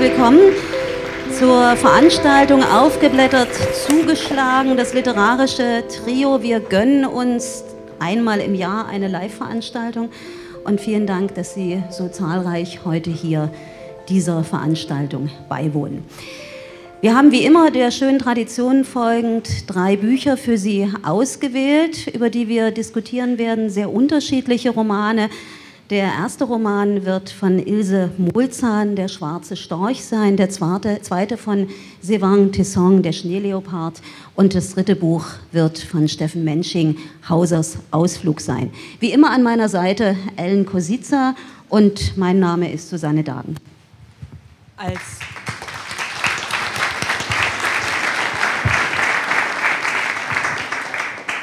willkommen zur Veranstaltung Aufgeblättert, zugeschlagen, das literarische Trio. Wir gönnen uns einmal im Jahr eine Live-Veranstaltung und vielen Dank, dass Sie so zahlreich heute hier dieser Veranstaltung beiwohnen. Wir haben wie immer der schönen Tradition folgend drei Bücher für Sie ausgewählt, über die wir diskutieren werden, sehr unterschiedliche Romane. Der erste Roman wird von Ilse Molzahn, Der schwarze Storch sein, der zweite, zweite von Sevang Tesson, Der Schneeleopard und das dritte Buch wird von Steffen Mensching, Hausers Ausflug sein. Wie immer an meiner Seite Ellen Kosica und mein Name ist Susanne Dagen. Als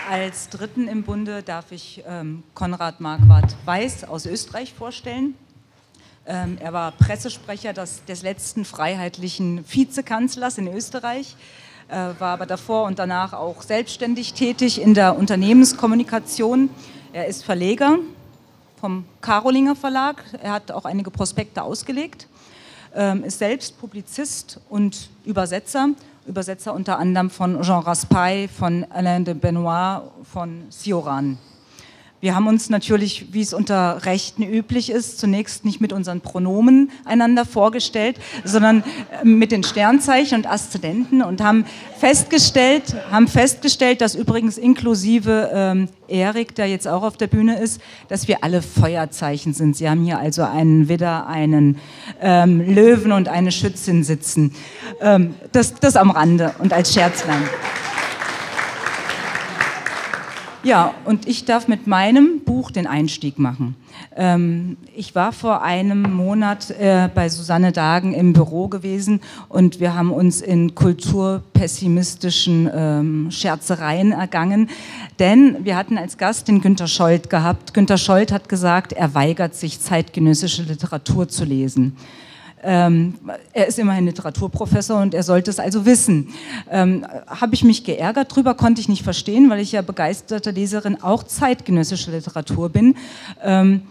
Als Dritten im Bunde darf ich ähm, Konrad Marquardt Weiß aus Österreich vorstellen. Ähm, er war Pressesprecher des, des, letzten freiheitlichen Vizekanzlers in Österreich, äh, war aber davor und danach auch selbstständig tätig in der Unternehmenskommunikation. Er ist Verleger vom Karolinger Verlag. Er hat auch einige Prospekte ausgelegt, ähm, ist selbst Publizist und Übersetzer Übersetzer unter anderem von Jean Raspail, von Alain de Benoit, von Cioran. Wir haben uns natürlich, wie es unter Rechten üblich ist, zunächst nicht mit unseren Pronomen einander vorgestellt, sondern äh, mit den Sternzeichen und Aszendenten und haben festgestellt, haben festgestellt, dass übrigens inklusive ähm, Erik, der jetzt auch auf der Bühne ist, dass wir alle Feuerzeichen sind. Sie haben hier also einen Widder, einen ähm, Löwen und eine Schützin sitzen. Ähm, das, das am Rande und als Scherzlein. Ja, und ich darf mit meinem Buch den Einstieg machen. Ähm, ich war vor einem Monat äh, bei Susanne Dagen im Büro gewesen und wir haben uns in kulturpessimistischen ähm, Scherzereien ergangen, denn wir hatten als Gast den Günter Scholz gehabt. Günter Scholz hat gesagt, er weigert sich, zeitgenössische Literatur zu lesen. Ähm, er ist immerhin Literaturprofessor und er sollte es also wissen. Ähm, Habe ich mich geärgert drüber, konnte ich nicht verstehen, weil ich ja begeisterte Leserin auch zeitgenössische Literatur bin. Ähm,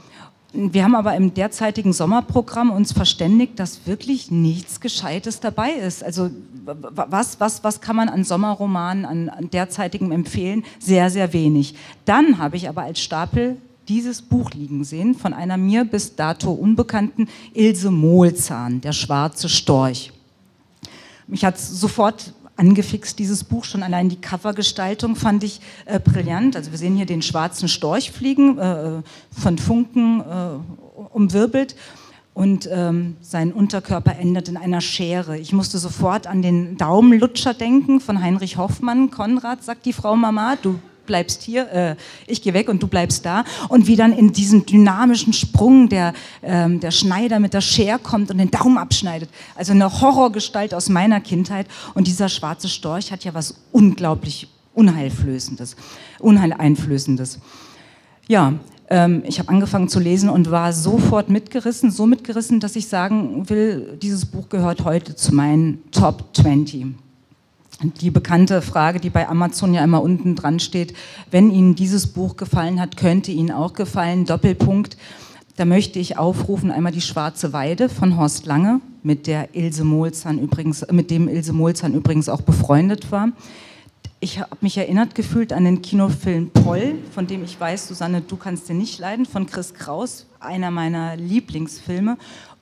wir haben aber im derzeitigen Sommerprogramm uns verständigt, dass wirklich nichts Gescheites dabei ist. Also was, was, was kann man an Sommerromanen, an, an derzeitigem empfehlen? Sehr, sehr wenig. Dann habe ich aber als Stapel dieses Buch liegen sehen von einer mir bis dato unbekannten Ilse Mohlzahn, Der schwarze Storch. Mich hat sofort angefixt, dieses Buch. Schon allein die Covergestaltung fand ich äh, brillant. Also wir sehen hier den schwarzen Storch fliegen, äh, von Funken äh, umwirbelt. Und ähm, sein Unterkörper endet in einer Schere. Ich musste sofort an den Daumenlutscher denken von Heinrich Hoffmann. Konrad, sagt die Frau Mama, du bleibst hier, äh, ich gehe weg und du bleibst da. Und wie dann in diesem dynamischen Sprung der, ähm, der Schneider mit der Schere kommt und den Daumen abschneidet. Also eine Horrorgestalt aus meiner Kindheit. Und dieser schwarze Storch hat ja was unglaublich Unheilflößendes, Unheileinflößendes. Ja, ähm, ich habe angefangen zu lesen und war sofort mitgerissen, so mitgerissen, dass ich sagen will, dieses Buch gehört heute zu meinen Top 20 die bekannte Frage, die bei Amazon ja immer unten dran steht, wenn Ihnen dieses Buch gefallen hat, könnte Ihnen auch gefallen, Doppelpunkt. Da möchte ich aufrufen einmal die Schwarze Weide von Horst Lange, mit der Ilse Molzahn übrigens, mit dem Ilse Molzahn übrigens auch befreundet war. Ich habe mich erinnert gefühlt an den Kinofilm Poll, von dem ich weiß, Susanne, du kannst den nicht leiden, von Chris Kraus, einer meiner Lieblingsfilme.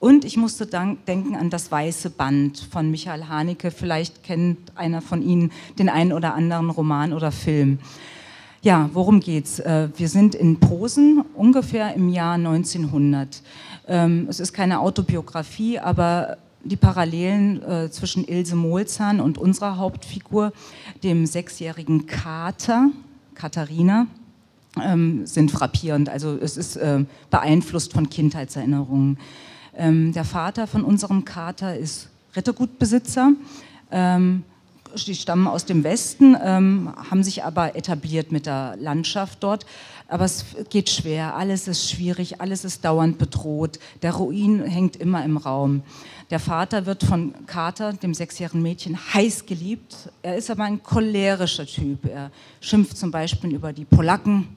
Und ich musste denken an das Weiße Band von Michael Haneke. Vielleicht kennt einer von Ihnen den einen oder anderen Roman oder Film. Ja, worum geht's? Äh, wir sind in Posen, ungefähr im Jahr 1900. Ähm, es ist keine Autobiografie, aber die Parallelen äh, zwischen Ilse Molzahn und unserer Hauptfigur, dem sechsjährigen Kater, Katharina, ähm, sind frappierend. Also es ist äh, beeinflusst von Kindheitserinnerungen. Ähm, der Vater von unserem Kater ist Rittergutbesitzer. Ähm, die stammen aus dem Westen, ähm, haben sich aber etabliert mit der Landschaft dort. Aber es geht schwer, alles ist schwierig, alles ist dauernd bedroht. Der Ruin hängt immer im Raum. Der Vater wird von Kater, dem sechsjährigen Mädchen, heiß geliebt. Er ist aber ein cholerischer Typ. Er schimpft zum Beispiel über die Polacken,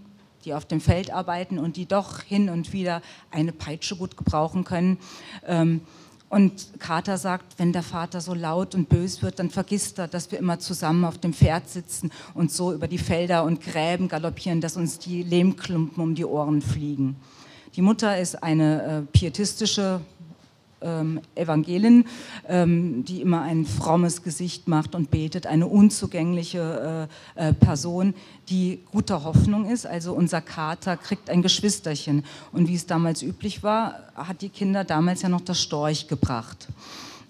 die auf dem Feld arbeiten und die doch hin und wieder eine Peitsche gut gebrauchen können. Ähm, Und Kater sagt, wenn der Vater so laut und bös wird, dann vergisst er, dass wir immer zusammen auf dem Pferd sitzen und so über die Felder und Gräben galoppieren, dass uns die Lehmklumpen um die Ohren fliegen. Die Mutter ist eine äh, pietistische ähm, Evangelin, ähm, die immer ein frommes Gesicht macht und betet, eine unzugängliche äh, äh, Person, die guter Hoffnung ist. Also unser Kater kriegt ein Geschwisterchen. Und wie es damals üblich war, hat die Kinder damals ja noch das Storch gebracht.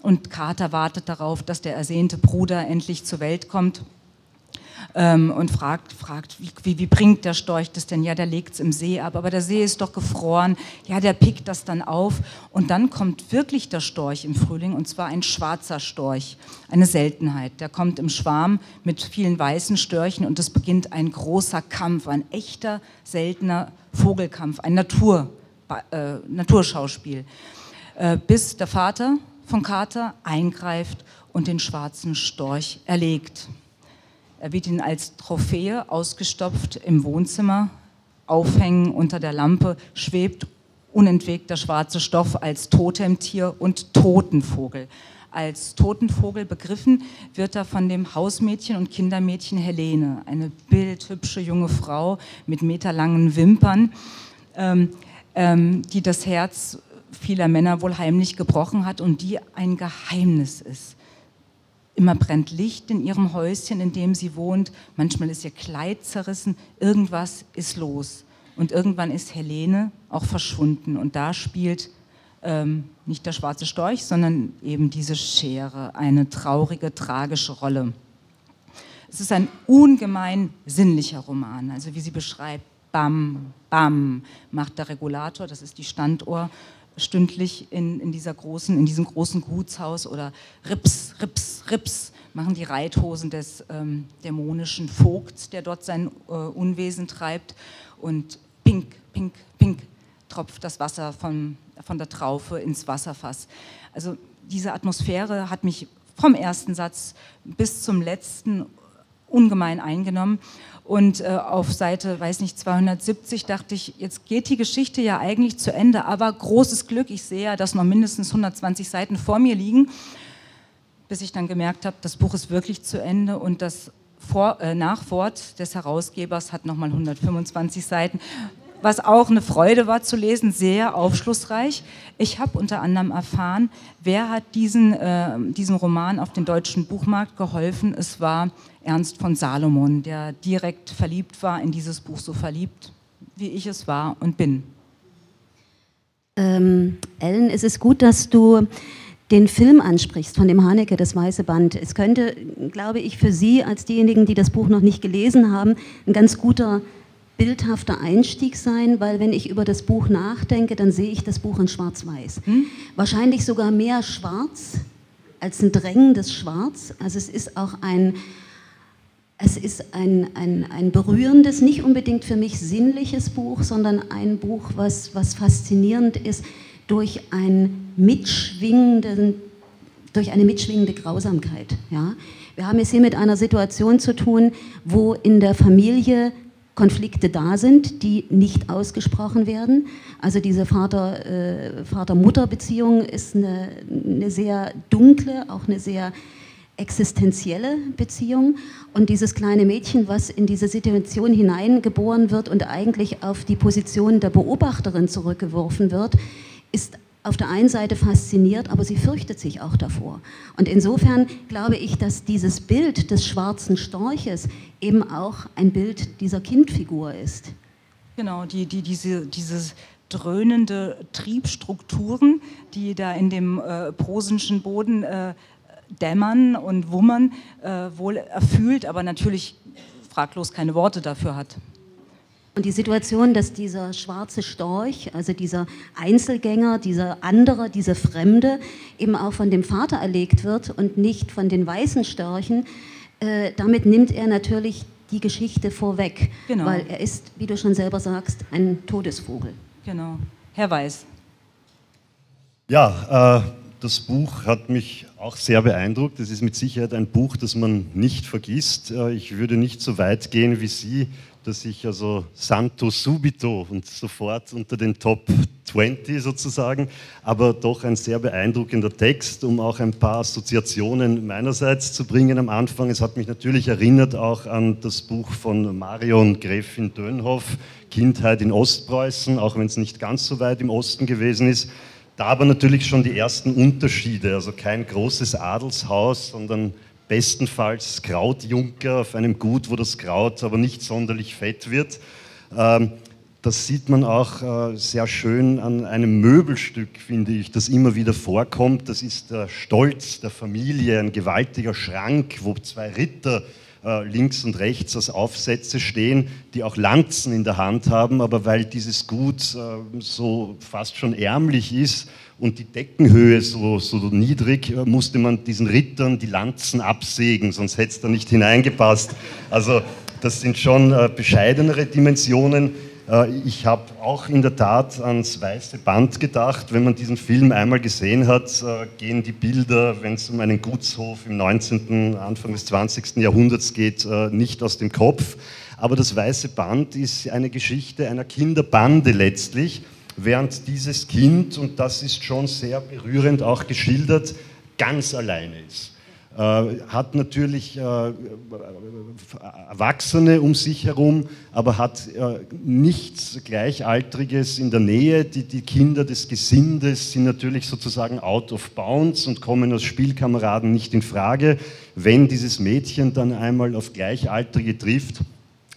Und Kater wartet darauf, dass der ersehnte Bruder endlich zur Welt kommt ähm, und fragt, fragt wie, wie, wie, bringt der Storch das denn? Ja, der legt es im See ab, aber der See ist doch gefroren. Ja, der pickt das dann auf und dann kommt wirklich der Storch im Frühling und zwar ein schwarzer Storch, eine Seltenheit. Der kommt im Schwarm mit vielen weißen Störchen und es beginnt ein großer Kampf, ein echter, seltener Vogelkampf, ein Natur, äh, Naturschauspiel, äh, bis der Vater von Kater eingreift und den schwarzen Storch erlegt. Er wird ihn als Trophäe ausgestopft im Wohnzimmer aufhängen unter der Lampe, schwebt unentwegt der schwarze Stoff als Totemtier und Totenvogel. Als Totenvogel begriffen wird er von dem Hausmädchen und Kindermädchen Helene, eine bildhübsche junge Frau mit meterlangen Wimpern, ähm, ähm, die das Herz vieler Männer wohl heimlich gebrochen hat und die ein Geheimnis ist. Immer brennt Licht in ihrem Häuschen, in dem sie wohnt. Manchmal ist ihr Kleid zerrissen. Irgendwas ist los. Und irgendwann ist Helene auch verschwunden. Und da spielt ähm, nicht der schwarze Storch, sondern eben diese Schere eine traurige, tragische Rolle. Es ist ein ungemein sinnlicher Roman. Also wie sie beschreibt, bam, bam, macht der Regulator, das ist die Standuhr, stündlich in, in, dieser großen, in diesem großen Gutshaus oder Rips, Rips, Rips machen die Reithosen des ähm, dämonischen Vogts, der dort sein äh, Unwesen treibt und pink, pink, pink tropft das Wasser von, von der Traufe ins Wasserfass. Also diese Atmosphäre hat mich vom ersten Satz bis zum letzten ungemein eingenommen. Und äh, auf Seite, weiß nicht, 270 dachte ich, jetzt geht die Geschichte ja eigentlich zu Ende, aber großes Glück, ich sehe ja, dass noch mindestens 120 Seiten vor mir liegen, bis ich dann gemerkt habe, das Buch ist wirklich zu Ende und das vor, äh, Nachwort des Herausgebers hat nochmal 125 Seiten was auch eine Freude war zu lesen, sehr aufschlussreich. Ich habe unter anderem erfahren, wer hat diesen, äh, diesem Roman auf den deutschen Buchmarkt geholfen. Es war Ernst von Salomon, der direkt verliebt war in dieses Buch, so verliebt, wie ich es war und bin. Ähm, Ellen, es ist gut, dass du den Film ansprichst von dem Haneke, das Weiße Band. Es könnte, glaube ich, für Sie als diejenigen, die das Buch noch nicht gelesen haben, ein ganz guter bildhafter Einstieg sein, weil wenn ich über das Buch nachdenke, dann sehe ich das Buch in Schwarz-Weiß. Hm? Wahrscheinlich sogar mehr Schwarz als ein drängendes Schwarz. Also es ist auch ein, es ist ein, ein, ein berührendes, nicht unbedingt für mich sinnliches Buch, sondern ein Buch, was, was faszinierend ist durch, ein mitschwingenden, durch eine mitschwingende Grausamkeit. Ja? Wir haben es hier mit einer Situation zu tun, wo in der Familie Konflikte da sind, die nicht ausgesprochen werden. Also diese Vater-Mutter-Beziehung äh, ist eine, eine sehr dunkle, auch eine sehr existenzielle Beziehung. Und dieses kleine Mädchen, was in diese Situation hineingeboren wird und eigentlich auf die Position der Beobachterin zurückgeworfen wird, ist auf der einen Seite fasziniert, aber sie fürchtet sich auch davor. Und insofern glaube ich, dass dieses Bild des schwarzen Storches eben auch ein Bild dieser Kindfigur ist. Genau, die, die, diese, dieses dröhnende Triebstrukturen, die da in dem äh, prosenschen Boden äh, dämmern und wummern, äh, wohl erfüllt, aber natürlich fraglos keine Worte dafür hat. Und die Situation, dass dieser schwarze Storch, also dieser Einzelgänger, dieser andere, dieser Fremde, eben auch von dem Vater erlegt wird und nicht von den weißen Störchen, äh, damit nimmt er natürlich die Geschichte vorweg. Genau. Weil er ist, wie du schon selber sagst, ein Todesvogel. Genau. Herr Weiß. Ja, äh, das Buch hat mich auch sehr beeindruckt. Es ist mit Sicherheit ein Buch, das man nicht vergisst. Äh, ich würde nicht so weit gehen wie Sie dass ich also Santo subito und sofort unter den Top 20 sozusagen, aber doch ein sehr beeindruckender Text, um auch ein paar Assoziationen meinerseits zu bringen am Anfang. Es hat mich natürlich erinnert auch an das Buch von Marion Gräfin Dönhoff, Kindheit in Ostpreußen, auch wenn es nicht ganz so weit im Osten gewesen ist. Da aber natürlich schon die ersten Unterschiede, also kein großes Adelshaus, sondern bestenfalls Krautjunker auf einem Gut, wo das Kraut aber nicht sonderlich fett wird. Ähm, das sieht man auch äh, sehr schön an einem Möbelstück, finde ich, das immer wieder vorkommt. Das ist der Stolz der Familie, ein gewaltiger Schrank, wo zwei Ritter äh, links und rechts als Aufsätze stehen, die auch Lanzen in der Hand haben, aber weil dieses Gut äh, so fast schon ärmlich ist und die Deckenhöhe so, so niedrig, musste man diesen Rittern die Lanzen absägen, sonst hätte es da nicht hineingepasst. Also das sind schon bescheidenere Dimensionen. Äh, ich habe auch in der Tat ans weiße Band gedacht. Wenn man diesen Film einmal gesehen hat, äh, gehen die Bilder, wenn es um einen Gutshof im 19., Anfang des 20. Jahrhunderts geht, äh, nicht aus dem Kopf. Aber das weiße Band ist eine Geschichte einer Kinderbande letztlich, während dieses Kind, und das ist schon sehr berührend auch geschildert, ganz alleine ist. Äh, hat natürlich äh, Erwachsene um sich herum, aber hat äh, nichts Gleichaltriges in der Nähe. Die, die Kinder des Gesindes sind natürlich sozusagen out of bounds und kommen als Spielkameraden nicht in Frage. Wenn dieses Mädchen dann einmal auf Gleichaltrige trifft,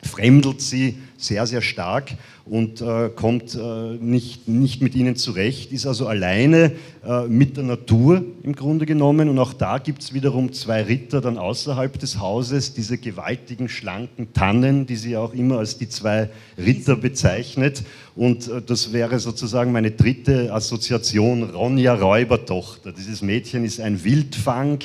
fremdelt sie sehr, sehr stark und äh, kommt äh, nicht, nicht mit ihnen zurecht, ist also alleine äh, mit der Natur im Grunde genommen. Und auch da gibt es wiederum zwei Ritter dann außerhalb des Hauses, diese gewaltigen, schlanken Tannen, die sie auch immer als die zwei Ritter bezeichnet. Und äh, das wäre sozusagen meine dritte Assoziation, Ronja Räubertochter. Dieses Mädchen ist ein Wildfang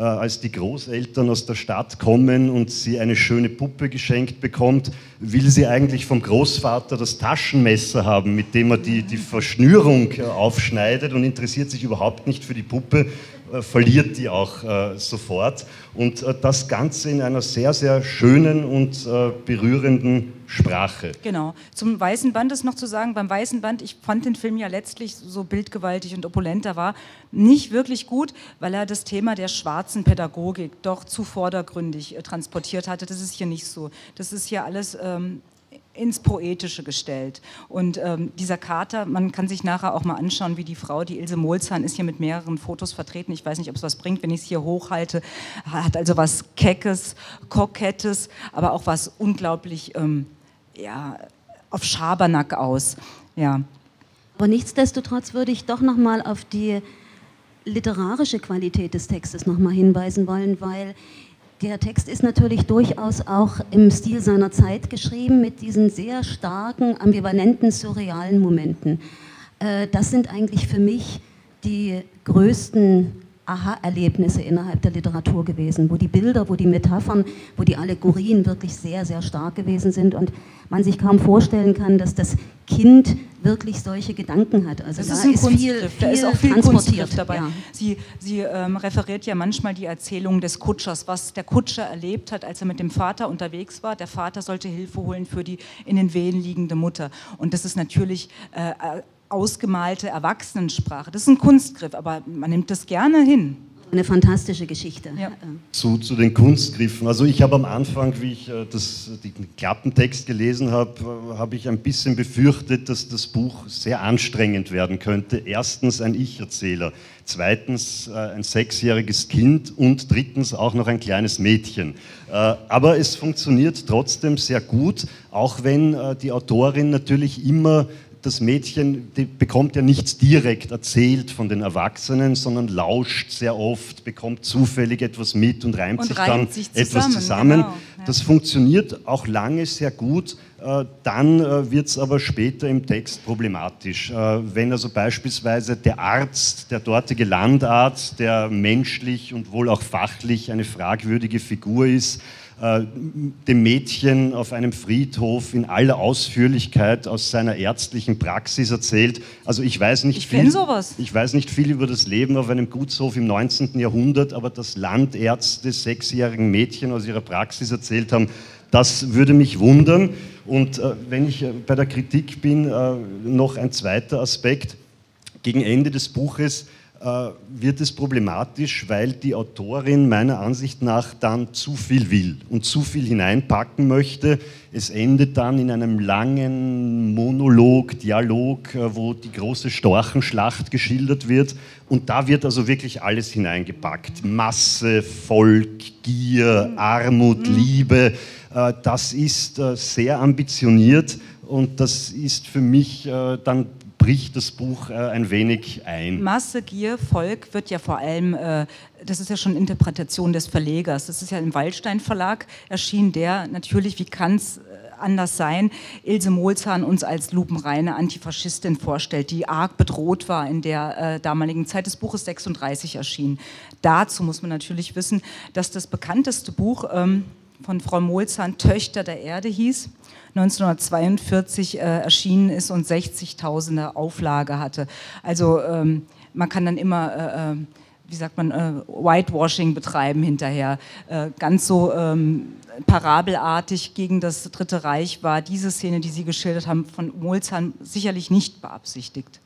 als die Großeltern aus der Stadt kommen und sie eine schöne Puppe geschenkt bekommt, will sie eigentlich vom Großvater das Taschenmesser haben, mit dem er die, die Verschnürung äh, aufschneidet und interessiert sich überhaupt nicht für die Puppe, äh, verliert die auch äh, sofort. Und äh, das Ganze in einer sehr, sehr schönen und äh, berührenden Sprache. Genau. Zum Weißen Band ist noch zu sagen, beim Weißen Band, ich fand den Film ja letztlich so bildgewaltig und opulenter war, nicht wirklich gut, weil er das Thema der schwarzen Pädagogik doch zu vordergründig äh, transportiert hatte. Das ist hier nicht so. Das ist hier alles ähm, ins Poetische gestellt. Und ähm, dieser Kater, man kann sich nachher auch mal anschauen, wie die Frau, die Ilse Molzahn, ist hier mit mehreren Fotos vertreten. Ich weiß nicht, ob es was bringt, wenn ich es hier hochhalte. Hat also was Keckes, Kokettes, aber auch was unglaublich, ähm, ja, auf Schabernack aus. Ja. Aber nichtsdestotrotz würde ich doch noch mal auf die literarische Qualität des Textes noch mal hinweisen wollen, weil der Text ist natürlich durchaus auch im Stil seiner Zeit geschrieben, mit diesen sehr starken, ambivalenten, surrealen Momenten. Äh, das sind eigentlich für mich die größten Aha-Erlebnisse innerhalb der Literatur gewesen, wo die Bilder, wo die Metaphern, wo die Allegorien wirklich sehr, sehr stark gewesen sind und man sich kaum vorstellen kann, dass das Kind wirklich solche Gedanken hat. Also das da ist, ein ist viel, viel, da ist auch viel transportiert dabei. Ja. Sie, sie ähm, referiert ja manchmal die Erzählung des Kutschers, was der Kutscher erlebt hat, als er mit dem Vater unterwegs war. Der Vater sollte Hilfe holen für die in den Wehen liegende Mutter. Und das ist natürlich äh, ausgemalte Erwachsenensprache. Das ist ein Kunstgriff, aber man nimmt das gerne hin. Eine fantastische Geschichte. Ja. Zu, zu den Kunstgriffen. Also ich habe am Anfang, wie ich äh, das, den Klappentext gelesen habe, äh, habe ich ein bisschen befürchtet, dass das Buch sehr anstrengend werden könnte. Erstens ein Ich-Erzähler, zweitens äh, ein sechsjähriges Kind und drittens auch noch ein kleines Mädchen. Aber es funktioniert trotzdem sehr gut, auch wenn die Autorin natürlich immer das Mädchen bekommt ja nichts direkt erzählt von den Erwachsenen, sondern lauscht sehr oft, bekommt zufällig etwas mit und reimt und sich reimt dann sich zusammen, etwas zusammen. Genau, ja. Das funktioniert auch lange sehr gut. Äh, dann äh, wird es aber später im Text problematisch. Äh, wenn also beispielsweise der Arzt, der dortige Landarzt, der menschlich und wohl auch fachlich eine fragwürdige Figur ist, äh, dem Mädchen auf einem Friedhof in aller Ausführlichkeit aus seiner ärztlichen Praxis erzählt. Also ich weiß nicht ich viel. Sowas. Ich weiß nicht viel über das Leben auf einem Gutshof im 19. Jahrhundert, aber dass Landärzte sechsjährigen Mädchen aus ihrer Praxis erzählt haben, Das würde mich wundern. Und äh, wenn ich äh, bei der Kritik bin, äh, noch ein zweiter Aspekt. Gegen Ende des Buches wird es problematisch, weil die Autorin meiner Ansicht nach dann zu viel will und zu viel hineinpacken möchte. Es endet dann in einem langen Monolog, Dialog, äh, wo die große Storchenschlacht geschildert wird. Und da wird also wirklich alles hineingepackt. Masse, Volk, Gier, Armut, mhm. Liebe. Äh, das ist sehr ambitioniert und das ist für mich dann bricht das Buch äh, ein wenig ein. Masse, Gier, Volk wird ja vor allem, äh, das ist ja schon Interpretation des Verlegers. Das ist ja im Waldstein Verlag erschienen, der natürlich, wie kann es äh, anders sein, Ilse Molzahn uns als lupenreine Antifaschistin vorstellt, die arg bedroht war in der äh, damaligen Zeit. Das Buch ist 36 erschienen. Dazu muss man natürlich wissen, dass das bekannteste Buch ähm, von Frau Molzahn Töchter der Erde hieß 1942 äh, erschienen ist und 60.000er Auflage hatte. Also ähm, man kann dann immer, äh, äh, wie sagt man, äh, Whitewashing betreiben hinterher. Äh, ganz so ähm, parabelartig gegen das Dritte Reich war diese Szene, die Sie geschildert haben, von Molzahn sicherlich nicht beabsichtigt.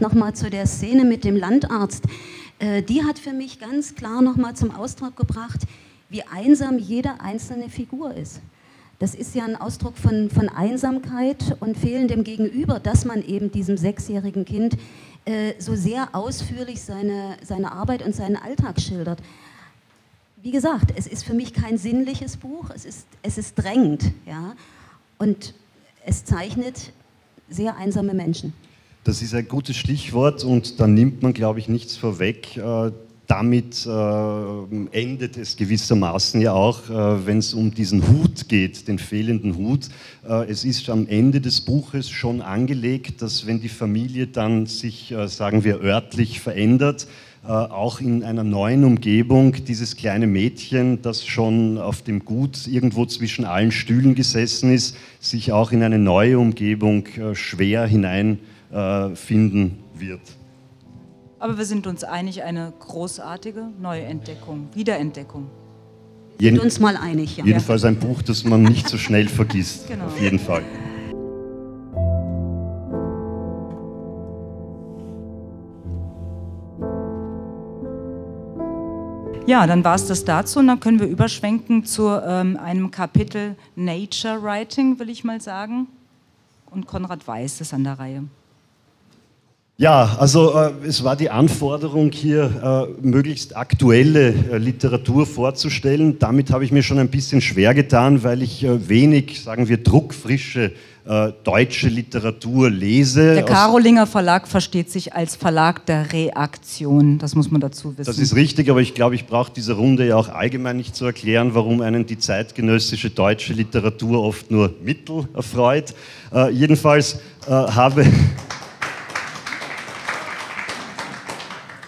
Nochmal zu der Szene mit dem Landarzt. Äh, die hat für mich ganz klar nochmal zum Ausdruck gebracht, wie einsam jede einzelne Figur ist. Das ist ja ein Ausdruck von, von Einsamkeit und fehlendem Gegenüber, dass man eben diesem sechsjährigen Kind äh, so sehr ausführlich seine, seine Arbeit und seinen Alltag schildert. Wie gesagt, es ist für mich kein sinnliches Buch, es ist, es ist drängend ja? und es zeichnet sehr einsame Menschen. Das ist ein gutes Stichwort und da nimmt man, glaube ich, nichts vorweg. Damit äh, endet es gewissermaßen ja auch, äh, wenn es um diesen Hut geht, den fehlenden Hut. Äh, es ist am Ende des Buches schon angelegt, dass wenn die Familie dann sich, äh, sagen wir, örtlich verändert, äh, auch in einer neuen Umgebung dieses kleine Mädchen, das schon auf dem Gut irgendwo zwischen allen Stühlen gesessen ist, sich auch in eine neue Umgebung äh, schwer hineinfinden wird. Aber wir sind uns einig, eine großartige Neuentdeckung, Wiederentdeckung. Jeden, sind uns mal einig, ja. Jedenfalls ein Buch, das man nicht so schnell vergisst. Genau. Auf jeden Fall. Ja, dann war es das dazu und dann können wir überschwenken zu ähm, einem Kapitel Nature Writing, will ich mal sagen. Und Konrad Weiß ist an der Reihe. Ja, also äh, es war die Anforderung, hier äh, möglichst aktuelle äh, Literatur vorzustellen. Damit habe ich mir schon ein bisschen schwer getan, weil ich äh, wenig, sagen wir, druckfrische äh, deutsche Literatur lese. Der Karolinger Verlag versteht sich als Verlag der Reaktion, das muss man dazu wissen. Das ist richtig, aber ich glaube, ich brauche diese Runde ja auch allgemein nicht zu erklären, warum einen die zeitgenössische deutsche Literatur oft nur mittel erfreut. Äh, jedenfalls habe...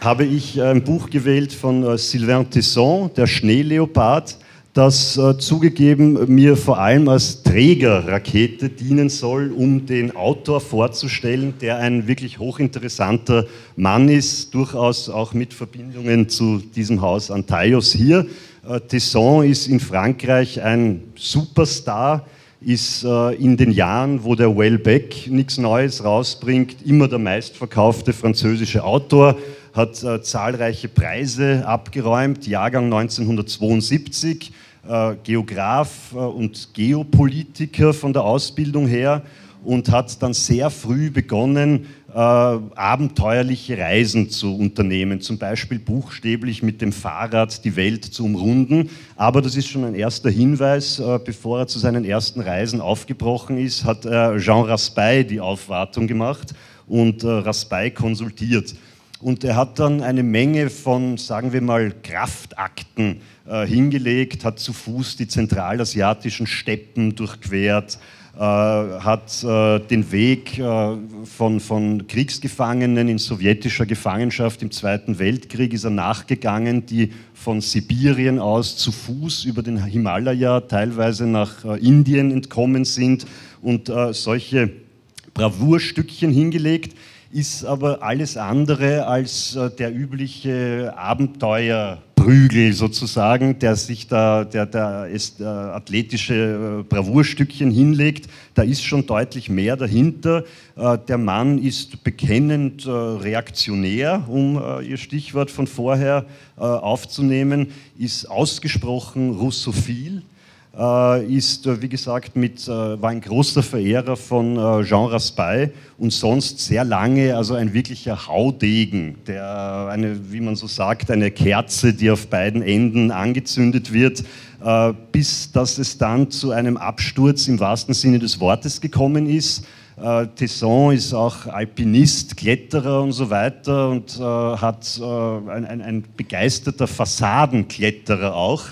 habe ich ein Buch gewählt von äh, Sylvain Tesson, Der Schneeleopard, das äh, zugegeben mir vor allem als Trägerrakete dienen soll, um den Autor vorzustellen, der ein wirklich hochinteressanter Mann ist, durchaus auch mit Verbindungen zu diesem Haus Antaios hier. Äh, Tesson ist in Frankreich ein Superstar, ist in den Jahren, wo der Welbeck nichts Neues rausbringt, immer der meistverkaufte französische Autor hat äh, zahlreiche Preise abgeräumt, Jahrgang 1972, äh, Geograf äh, und Geopolitiker von der Ausbildung her und hat dann sehr früh begonnen, äh, abenteuerliche Reisen zu unternehmen, zum Beispiel buchstäblich mit dem Fahrrad die Welt zu umrunden. Aber das ist schon ein erster Hinweis, äh, bevor er zu seinen ersten Reisen aufgebrochen ist, hat Jean Raspail die Aufwartung gemacht und Raspail konsultiert. Und er hat dann eine Menge von, sagen wir mal, Kraftakten äh, hingelegt, hat zu Fuß die zentralasiatischen Steppen durchquert, äh, hat äh, den Weg äh, von, von Kriegsgefangenen in sowjetischer Gefangenschaft im Zweiten Weltkrieg ist er nachgegangen, die von Sibirien aus zu Fuß über den Himalaya teilweise nach äh, Indien entkommen sind und äh, solche Bravourstückchen hingelegt ist aber alles andere als äh, der übliche Abenteuer Prügel sozusagen, der sich da, der, der ist, äh, athletische äh, Bravourstückchen hinlegt, da ist schon deutlich mehr dahinter. Äh, der Mann ist bekennend äh, reaktionär, um äh, Ihr Stichwort von vorher aufzunehmen, ist ausgesprochen russophil ist, äh, wie gesagt, mit, äh, war ein großer Verehrer von Jean Raspail und sonst sehr lange, also ein wirklicher Haudegen, der eine, wie man so sagt, eine Kerze, die auf beiden Enden angezündet wird, bis dass es dann zu einem Absturz im wahrsten Sinne des Wortes gekommen ist. Tesson ist auch Alpinist, Kletterer und so weiter und hat ein, ein, ein begeisterter Fassadenkletterer auch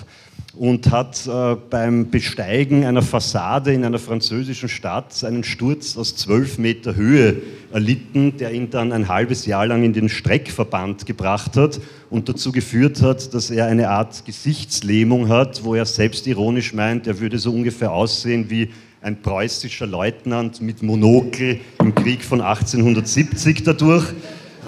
und hat äh, beim Besteigen einer Fassade in einer französischen Stadt einen Sturz aus zwölf Meter Höhe erlitten, der ihn dann ein halbes Jahr lang in den Streckverband gebracht hat und dazu geführt hat, dass er eine Art Gesichtslähmung hat, wo er selbst ironisch meint, er würde so ungefähr aussehen wie ein preußischer Leutnant mit Monokel im Krieg von 1870 dadurch.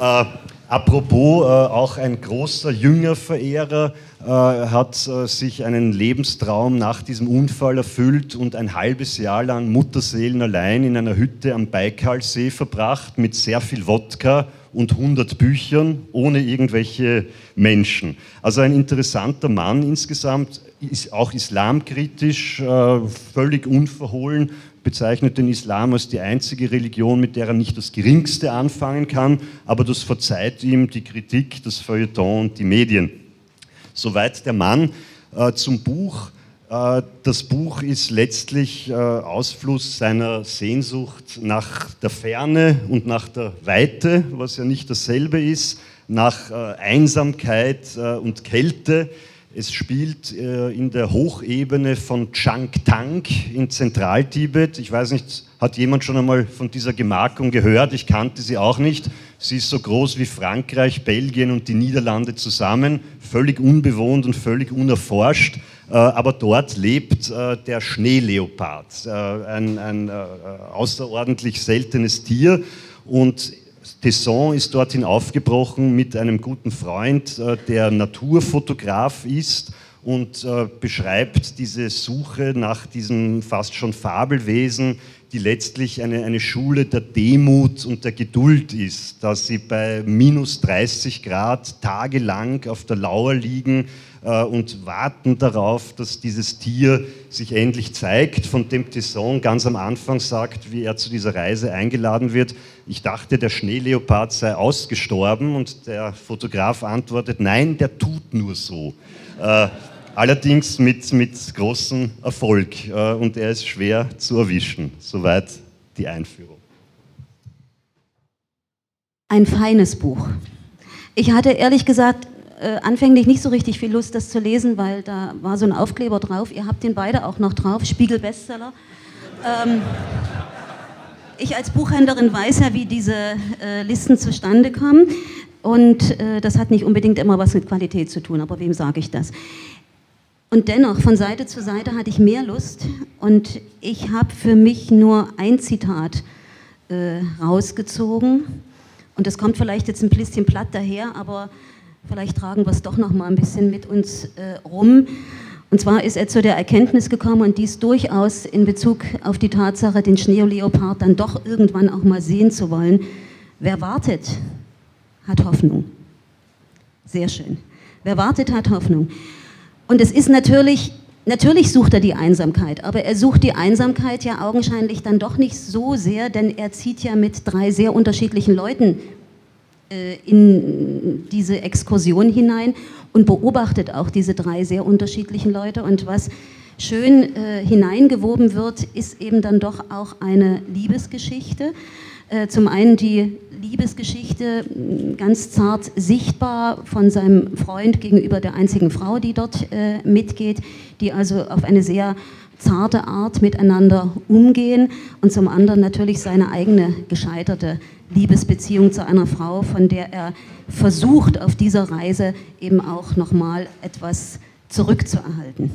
Äh, apropos, äh, auch ein großer Jüngerverehrer äh, hat äh, sich einen Lebenstraum nach diesem Unfall erfüllt und ein halbes Jahr lang Mutterseelen allein in einer Hütte am Baikalsee verbracht mit sehr viel Wodka und 100 Büchern ohne irgendwelche Menschen. Also ein interessanter Mann insgesamt, ist auch islamkritisch, äh, völlig unverhohlen, bezeichnet den Islam als die einzige Religion, mit der er nicht das Geringste anfangen kann, aber das verzeiht ihm die Kritik, das Feuilleton und die Medien. Soweit der Mann äh, zum Buch. Äh, das Buch ist letztlich äh, Ausfluss seiner Sehnsucht nach der Ferne und nach der Weite, was ja nicht dasselbe ist, nach äh, Einsamkeit und Kälte. Es spielt äh, in der Hochebene von Changtang in Zentraltibet. Ich weiß nicht, hat jemand schon einmal von dieser Gemarkung gehört? Ich kannte sie auch nicht. Sie ist so groß wie Frankreich, Belgien und die Niederlande zusammen, völlig unbewohnt und völlig unerforscht. Äh, aber dort lebt äh, der Schneeleopard, ein, ein außerordentlich seltenes Tier. Und Tesson ist dorthin aufgebrochen mit einem guten Freund, äh, der Naturfotograf ist und äh, beschreibt diese Suche nach diesem fast schon Fabelwesen, die letztlich eine, eine Schule der Demut und der Geduld ist, dass sie bei minus 30 Grad tagelang auf der Lauer liegen äh, und warten darauf, dass dieses Tier sich endlich zeigt, von dem Tesson ganz am Anfang sagt, wie er zu dieser Reise eingeladen wird. Ich dachte, der Schneeleopard sei ausgestorben und der Fotograf antwortet, nein, der tut nur so. Äh, allerdings mit, mit großem Erfolg äh, und er ist schwer zu erwischen. Soweit die Einführung. Ein feines Buch. Ich hatte ehrlich gesagt äh, anfänglich nicht so richtig viel Lust, das zu lesen, weil da war so ein Aufkleber drauf. Ihr habt den beide auch noch drauf, Spiegel Bestseller. Ähm, ich als Buchhändlerin weiß ja, wie diese äh, Listen zustande kommen. Und äh, das hat nicht unbedingt immer was mit Qualität zu tun, aber wem sage ich das? Und dennoch, von Seite zu Seite hatte ich mehr Lust und ich habe für mich nur ein Zitat äh, rausgezogen. Und das kommt vielleicht jetzt ein bisschen platt daher, aber Vielleicht tragen wir es doch noch mal ein bisschen mit uns äh, rum. Und zwar ist er zu der Erkenntnis gekommen und dies durchaus in Bezug auf die Tatsache, den Schneeleopard dann doch irgendwann auch mal sehen zu wollen. Wer wartet, hat Hoffnung. Sehr schön. Wer wartet, hat Hoffnung. Und es ist natürlich, natürlich sucht er die Einsamkeit, aber er sucht die Einsamkeit ja augenscheinlich dann doch nicht so sehr, denn er zieht ja mit drei sehr unterschiedlichen Leuten in diese Exkursion hinein und beobachtet auch diese drei sehr unterschiedlichen Leute. Und was schön äh, hineingewoben wird, ist eben dann doch auch eine Liebesgeschichte. Äh, zum einen die Liebesgeschichte ganz zart sichtbar von seinem Freund gegenüber der einzigen Frau, die dort äh, mitgeht, die also auf eine sehr zarte Art miteinander umgehen und zum anderen natürlich seine eigene gescheiterte Liebesbeziehung zu einer Frau, von der er versucht, auf dieser Reise eben auch nochmal etwas zurückzuerhalten.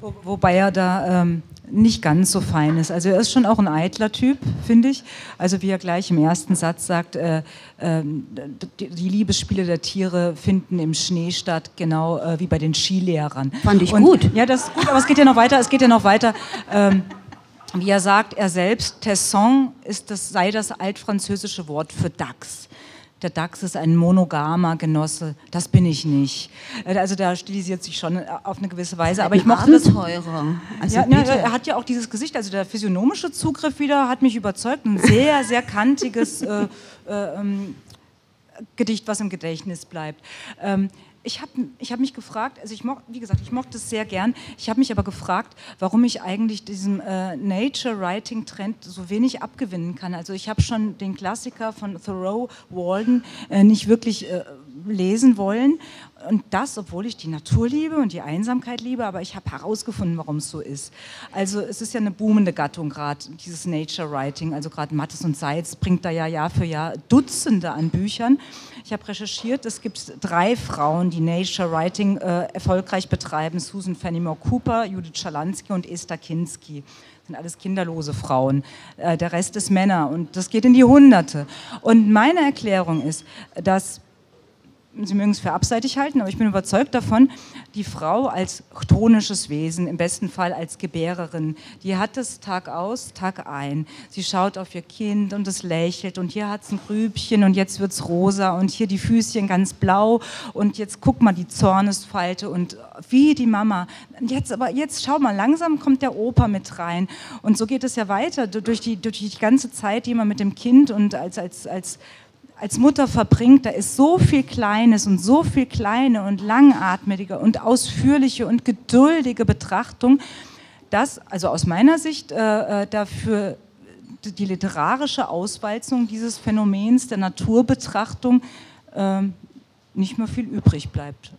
Wo, wobei er da ähm, nicht ganz so fein ist. Also er ist schon auch ein eitler Typ, finde ich. Also wie er gleich im ersten Satz sagt, äh, äh, die Liebesspiele der Tiere finden im Schnee statt, genau äh, wie bei den Skilehrern. Fand ich Und, gut. Ja, das ist gut, aber es geht ja noch weiter. Es geht ja noch weiter. Ähm, wie er sagt, er selbst, Tesson ist das, sei das altfranzösische Wort für Dachs der DAX ist ein monogamer Genosse. Das bin ich nicht. Äh, also da stilisiert sich schon äh, auf eine gewisse Weise. Aber ich mochte Abenteurer. das. Also ja, ja, er hat ja auch dieses Gesicht, also der physiognomische Zugriff wieder hat mich überzeugt. Ein sehr, sehr kantiges äh, äh, ähm, Gedicht, was im Gedächtnis bleibt. Ähm, ich habe ich hab mich gefragt, also ich mochte, wie gesagt, ich mochte es sehr gern. Ich habe mich aber gefragt, warum ich eigentlich diesem äh, Nature-Writing-Trend so wenig abgewinnen kann. Also ich habe schon den Klassiker von Thoreau, Walden, äh, nicht wirklich äh, lesen wollen. Und das, obwohl ich die Natur liebe und die Einsamkeit liebe, aber ich habe herausgefunden, warum es so ist. Also es ist ja eine boomende Gattung gerade, dieses Nature Writing. Also gerade Mattes und Seitz bringt da ja Jahr für Jahr Dutzende an Büchern. Ich habe recherchiert, es gibt drei Frauen, die Nature Writing äh, erfolgreich betreiben. Susan Fenimore Cooper, Judith Schalansky und Esther Kinski Das sind alles kinderlose Frauen. Äh, der Rest ist Männer und das geht in die Hunderte. Und meine Erklärung ist, dass Sie mögen es für abseitig halten, aber ich bin überzeugt davon, die Frau als chtonisches Wesen, im besten Fall als Gebärerin, die hat es Tag aus, Tag ein. Sie schaut auf ihr Kind und es lächelt und hier hat es ein Grübchen und jetzt wird es rosa und hier die Füßchen ganz blau und jetzt guck mal die Zornesfalte und wie die Mama. Jetzt aber, jetzt schau mal, langsam kommt der Opa mit rein und so geht es ja weiter durch die, durch die ganze Zeit, die man mit dem Kind und als, als, als als Mutter verbringt, da ist so viel Kleines und so viel kleine und langatmige und ausführliche und geduldige Betrachtung, dass, also aus meiner Sicht, äh, äh dafür die literarische Auswalzung dieses Phänomens der Naturbetrachtung äh, nicht mehr viel übrig bleibt.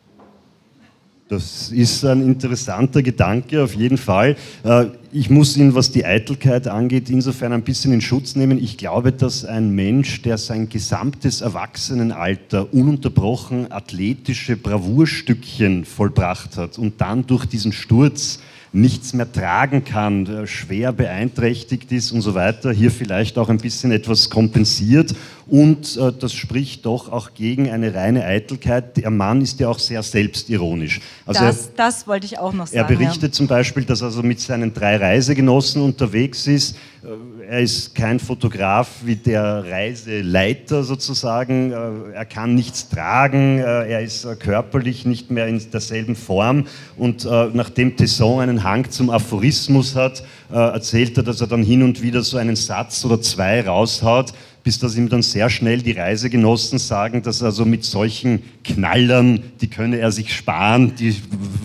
Das ist ein interessanter Gedanke auf jeden Fall. Äh, ich muss ihn, was die Eitelkeit angeht, insofern ein bisschen in Schutz nehmen. Ich glaube, dass ein Mensch, der sein gesamtes Erwachsenenalter ununterbrochen athletische Bravourstückchen vollbracht hat und dann durch diesen Sturz nichts mehr tragen kann, schwer beeinträchtigt ist und so weiter, hier vielleicht auch ein bisschen etwas kompensiert. Und äh, das spricht doch auch gegen eine reine Eitelkeit. Der Mann ist ja auch sehr selbstironisch. Also das, er, das wollte ich auch noch sagen. Er berichtet ja. zum Beispiel, dass er also mit seinen drei Reisegenossen unterwegs ist. Äh, er ist kein Fotograf wie der Reiseleiter sozusagen. Äh, er kann nichts tragen. Äh, er ist körperlich nicht mehr in derselben Form. Und nachdem Tesson einen Hang zum Aphorismus hat, erzählt er, dass er dann hin und wieder so einen Satz oder zwei raushaut bis dass ihm dann sehr schnell die Reisegenossen sagen, dass also mit solchen Knallern, die könne er sich sparen, die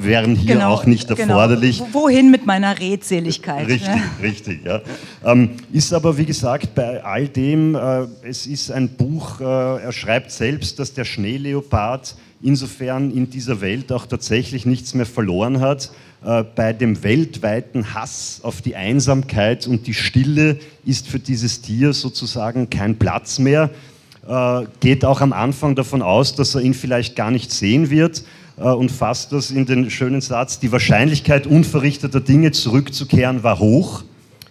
wären hier genau, auch nicht genau. erforderlich. Genau. Wohin mit meiner Redseligkeit? Richtig, ne? richtig, ja. Ähm, ist aber, wie gesagt, bei all dem, äh, es ist ein Buch, äh, er schreibt selbst, dass der Schneeleopard insofern in dieser Welt auch tatsächlich nichts mehr verloren hat äh, bei dem weltweiten Hass auf die Einsamkeit und die Stille ist für dieses Tier sozusagen kein Platz mehr. Äh, geht auch am Anfang davon aus, dass er ihn vielleicht gar nicht sehen wird äh, und fasst das in den schönen Satz, die Wahrscheinlichkeit unverrichteter Dinge zurückzukehren war hoch.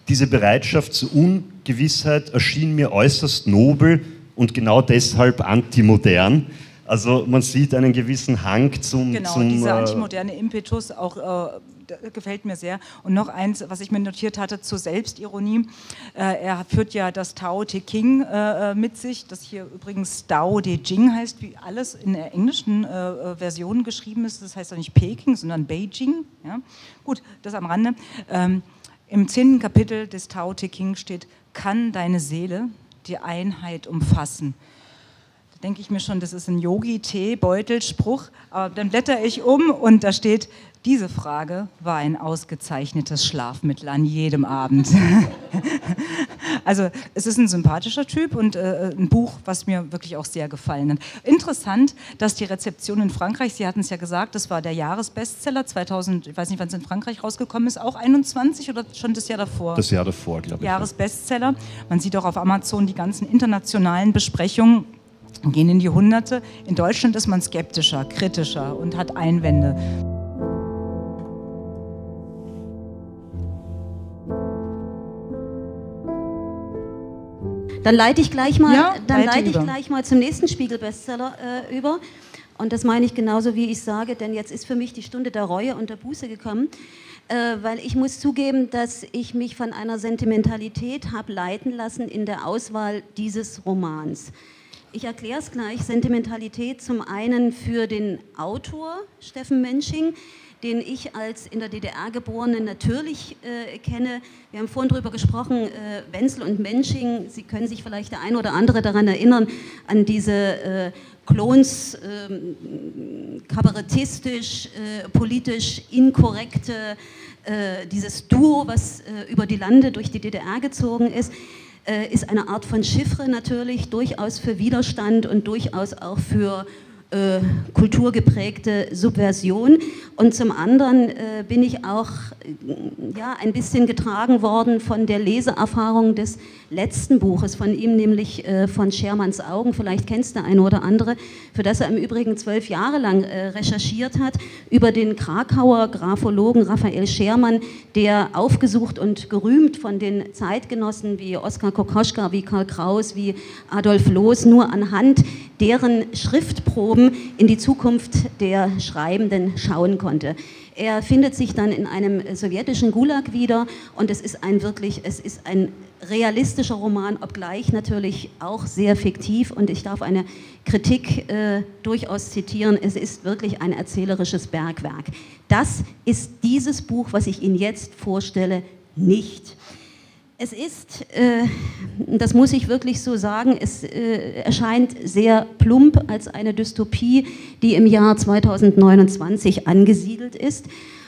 Diese Bereitschaft zur Ungewissheit erschien mir äußerst nobel und genau deshalb antimodern. Also man sieht einen gewissen Hang zum... Genau, zum, dieser äh, antimoderne Impetus auch... Äh, gefällt mir sehr. Und noch eins, was ich mir notiert hatte zur Selbstironie. Äh, er führt ja das Tao Te King äh, äh, mit sich, das hier übrigens Tao De Jing heißt, wie alles in der englischen äh, äh, Version geschrieben ist. Das heißt ja nicht Peking, sondern Beijing. Ja? Gut, das am Rande. Ähm, Im zehnten Kapitel des Tao Te King steht, kann deine Seele die Einheit umfassen denke ich mir schon, das ist ein Yogi-Tee-Beutelspruch. Aber dann blätter ich um und da steht, diese Frage war ein ausgezeichnetes Schlafmittel an jedem Abend. also es ist ein sympathischer Typ und äh, ein Buch, was mir wirklich auch sehr gefallen hat. Interessant, dass die Rezeption in Frankreich, Sie hatten es ja gesagt, das war der Jahresbestseller 2000, ich weiß nicht, wann es in Frankreich rausgekommen ist, auch 21 oder schon das Jahr davor? Das Jahr davor, glaube ich. Jahresbestseller. Man sieht auch auf Amazon die ganzen internationalen Besprechungen gehen in die Hunderte. In Deutschland ist man skeptischer, kritischer und hat Einwände. Dann leite ich gleich mal, ja, dann leite ich gleich mal zum nächsten Spiegel-Bestseller äh, über. Und das meine ich genauso, wie ich sage, denn jetzt ist für mich die Stunde der Reue und der Buße gekommen, äh, weil ich muss zugeben, dass ich mich von einer Sentimentalität habe leiten lassen in der Auswahl dieses Romans. Ich erkläre es gleich. Sentimentalität zum einen für den Autor Steffen Mensching, den ich als in der DDR geborene natürlich äh, kenne. Wir haben vorhin darüber gesprochen, äh, Wenzel und Mensching. Sie können sich vielleicht der eine oder andere daran erinnern, an diese äh, Klons, ähm, kabarettistisch, äh, politisch inkorrekte, äh, dieses Duo, was äh, über die Lande durch die DDR gezogen ist ist eine Art von Chiffre natürlich, durchaus für Widerstand und durchaus auch für äh, kulturgeprägte Subversion. Und zum anderen äh, bin ich auch äh, ja, ein bisschen getragen worden von der Leseerfahrung des letzten Buches von ihm, nämlich äh, von Schermanns Augen, vielleicht kennst du eine oder andere, für das er im Übrigen zwölf Jahre lang äh, recherchiert hat, über den Krakauer Graphologen Raphael Schermann, der aufgesucht und gerühmt von den Zeitgenossen wie Oskar Kokoschka, wie Karl Kraus, wie Adolf Loos, nur anhand deren Schriftproben in die Zukunft der Schreibenden schauen konnte. Er findet sich dann in einem sowjetischen Gulag wieder und es ist ein wirklich, es ist ein realistischer Roman, obgleich natürlich auch sehr fiktiv und ich darf eine Kritik äh, durchaus zitieren, es ist wirklich ein erzählerisches Bergwerk. Das ist dieses Buch, was ich Ihnen jetzt vorstelle, nicht. Es ist, äh, das muss ich wirklich so sagen, es äh, erscheint sehr plump als eine Dystopie, die im Jahr 2029 angesiedelt ist.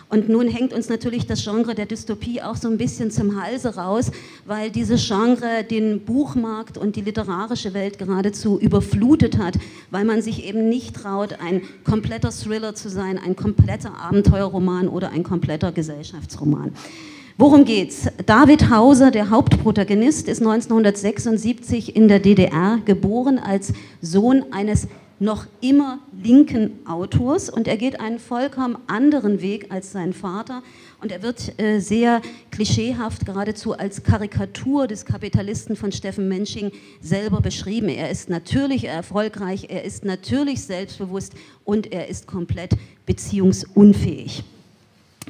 Und nun hängt uns natürlich das Genre der Dystopie auch so ein bisschen zum Halse raus, weil dieses Genre den Buchmarkt und die literarische Welt geradezu überflutet hat, weil man sich eben nicht traut, ein kompletter Thriller zu sein, ein kompletter Abenteuerroman oder ein kompletter Gesellschaftsroman. Worum geht's? David Hauser, der Hauptprotagonist, ist 1976 in der DDR geboren als Sohn eines noch immer linken Autors und er geht einen vollkommen anderen Weg als sein Vater und er wird äh, sehr klischeehaft geradezu als Karikatur des Kapitalisten von Steffen Mensching selber beschrieben. Er ist natürlich erfolgreich, er ist natürlich selbstbewusst und er ist komplett beziehungsunfähig.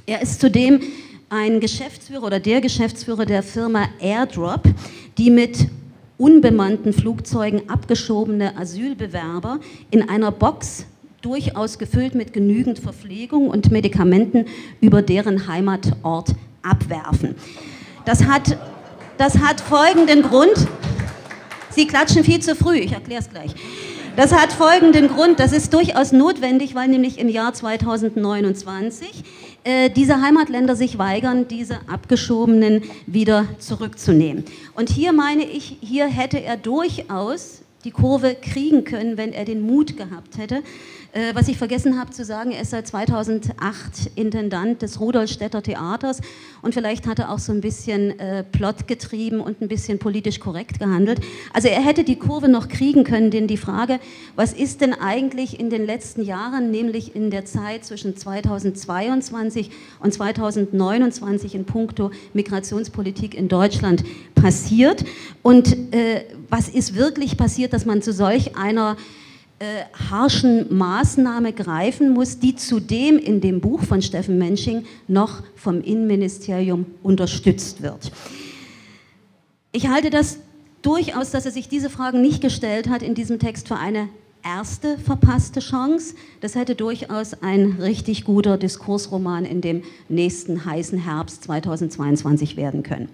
Er ist zudem ein Geschäftsführer oder der Geschäftsführer der Firma Airdrop, die mit unbemannten Flugzeugen abgeschobene Asylbewerber in einer Box durchaus gefüllt mit genügend Verpflegung und Medikamenten über deren Heimatort abwerfen. Das hat, das hat folgenden Grund. Sie klatschen viel zu früh, ich erkläre es gleich. Das hat folgenden Grund, das ist durchaus notwendig, weil nämlich im Jahr 2029 äh, diese Heimatländer sich weigern, diese Abgeschobenen wieder zurückzunehmen. Und hier meine ich, hier hätte er durchaus die Kurve kriegen können, wenn er den Mut gehabt hätte, äh, was ich vergessen habe zu sagen, er ist seit 2008 Intendant des Rudolstädter Theaters und vielleicht hat er auch so ein bisschen äh, Plot getrieben und ein bisschen politisch korrekt gehandelt. Also er hätte die Kurve noch kriegen können, denn die Frage, was ist denn eigentlich in den letzten Jahren, nämlich in der Zeit zwischen 2022 und 2029 in puncto Migrationspolitik in Deutschland passiert und äh, was ist wirklich passiert, dass man zu solch einer äh, harschen Maßnahme greifen muss, die zudem in dem Buch von Steffen Mensching noch vom Innenministerium unterstützt wird. Ich halte das durchaus, dass er sich diese Fragen nicht gestellt hat in diesem Text für eine erste verpasste Chance. Das hätte durchaus ein richtig guter Diskursroman in dem nächsten heißen Herbst 2022 werden können.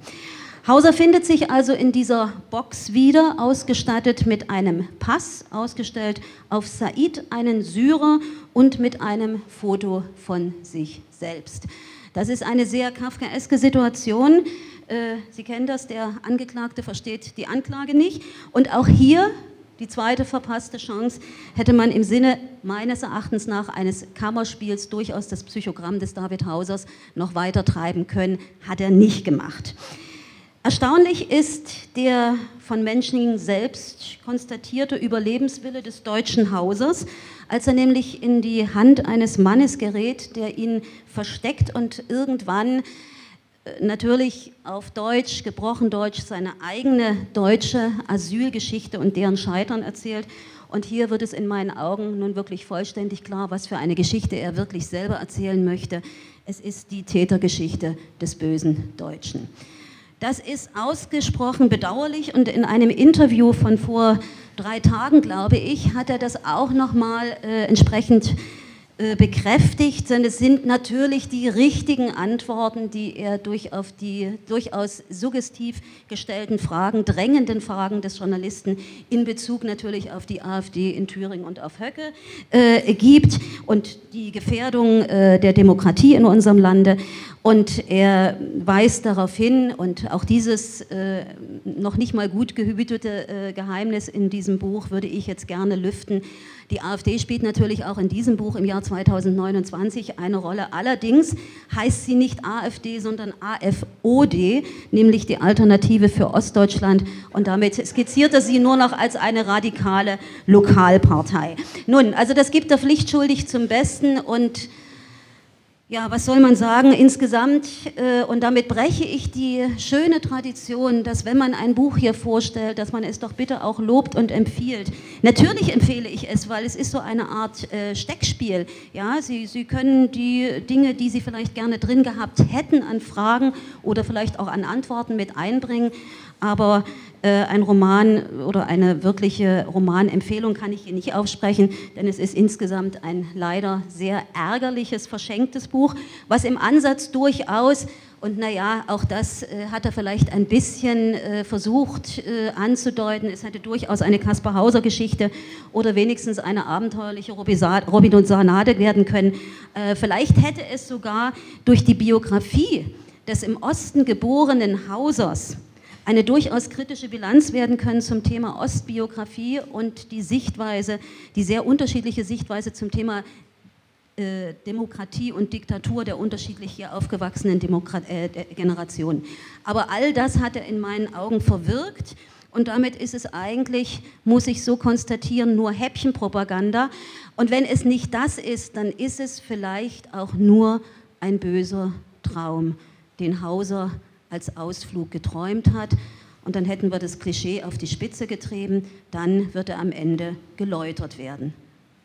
Hauser findet sich also in dieser Box wieder, ausgestattet mit einem Pass, ausgestellt auf Said, einen Syrer, und mit einem Foto von sich selbst. Das ist eine sehr kafkaeske Situation. Äh, Sie kennen das, der Angeklagte versteht die Anklage nicht. Und auch hier, die zweite verpasste Chance, hätte man im Sinne meines Erachtens nach eines Kammerspiels durchaus das Psychogramm des David Hausers noch weiter treiben können. Hat er nicht gemacht. Erstaunlich ist der von Mensching selbst konstatierte Überlebenswille des deutschen Hauses, als er nämlich in die Hand eines Mannes gerät, der ihn versteckt und irgendwann äh, natürlich auf Deutsch, gebrochen Deutsch, seine eigene deutsche Asylgeschichte und deren Scheitern erzählt. Und hier wird es in meinen Augen nun wirklich vollständig klar, was für eine Geschichte er wirklich selber erzählen möchte. Es ist die Tätergeschichte des bösen Deutschen. Das ist ausgesprochen bedauerlich und in einem Interview von vor drei Tagen, glaube ich, hat er das auch nochmal äh, entsprechend bekräftigt, sondern es sind natürlich die richtigen Antworten, die er durch auf die durchaus suggestiv gestellten Fragen, drängenden Fragen des Journalisten in Bezug natürlich auf die AfD in Thüringen und auf Höcke äh, gibt und die Gefährdung äh, der Demokratie in unserem Lande. Und er weist darauf hin, und auch dieses äh, noch nicht mal gut gehütete äh, Geheimnis in diesem Buch würde ich jetzt gerne lüften, die AfD spielt natürlich auch in diesem Buch im Jahr 2029 eine Rolle. Allerdings heißt sie nicht AfD, sondern AFOD, nämlich die Alternative für Ostdeutschland. Und damit skizziert er sie nur noch als eine radikale Lokalpartei. Nun, also das gibt er pflichtschuldig zum Besten und ja, was soll man sagen insgesamt? Äh, und damit breche ich die schöne Tradition, dass wenn man ein Buch hier vorstellt, dass man es doch bitte auch lobt und empfiehlt. Natürlich empfehle ich es, weil es ist so eine Art äh, Steckspiel. Ja, Sie, Sie können die Dinge, die Sie vielleicht gerne drin gehabt hätten an Fragen oder vielleicht auch an Antworten mit einbringen aber ein Roman oder eine wirkliche Romanempfehlung kann ich hier nicht aufsprechen, denn es ist insgesamt ein leider sehr ärgerliches, verschenktes Buch, was im Ansatz durchaus und naja, auch das äh, hat er vielleicht ein bisschen äh, versucht äh, anzudeuten. Es hätte durchaus eine Kaspar Hauser Geschichte oder wenigstens eine abenteuerliche Robinson-Sanade werden können. Äh, vielleicht hätte es sogar durch die Biografie des im Osten geborenen Hausers eine durchaus kritische Bilanz werden können zum Thema Ostbiografie und die Sichtweise, die sehr unterschiedliche Sichtweise zum Thema äh, Demokratie und Diktatur der unterschiedlich hier aufgewachsenen Demokrat äh, Generationen. Aber all das hat er in meinen Augen verwirkt. Und damit ist es eigentlich, muss ich so konstatieren, nur Häppchenpropaganda. Und wenn es nicht das ist, dann ist es vielleicht auch nur ein böser Traum, den Hauser als Ausflug geträumt hat. Und dann hätten wir das Klischee auf die Spitze getrieben, dann wird er am Ende geläutert werden.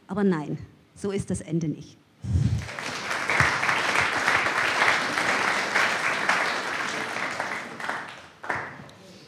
Aber nein, so ist das Ende nicht.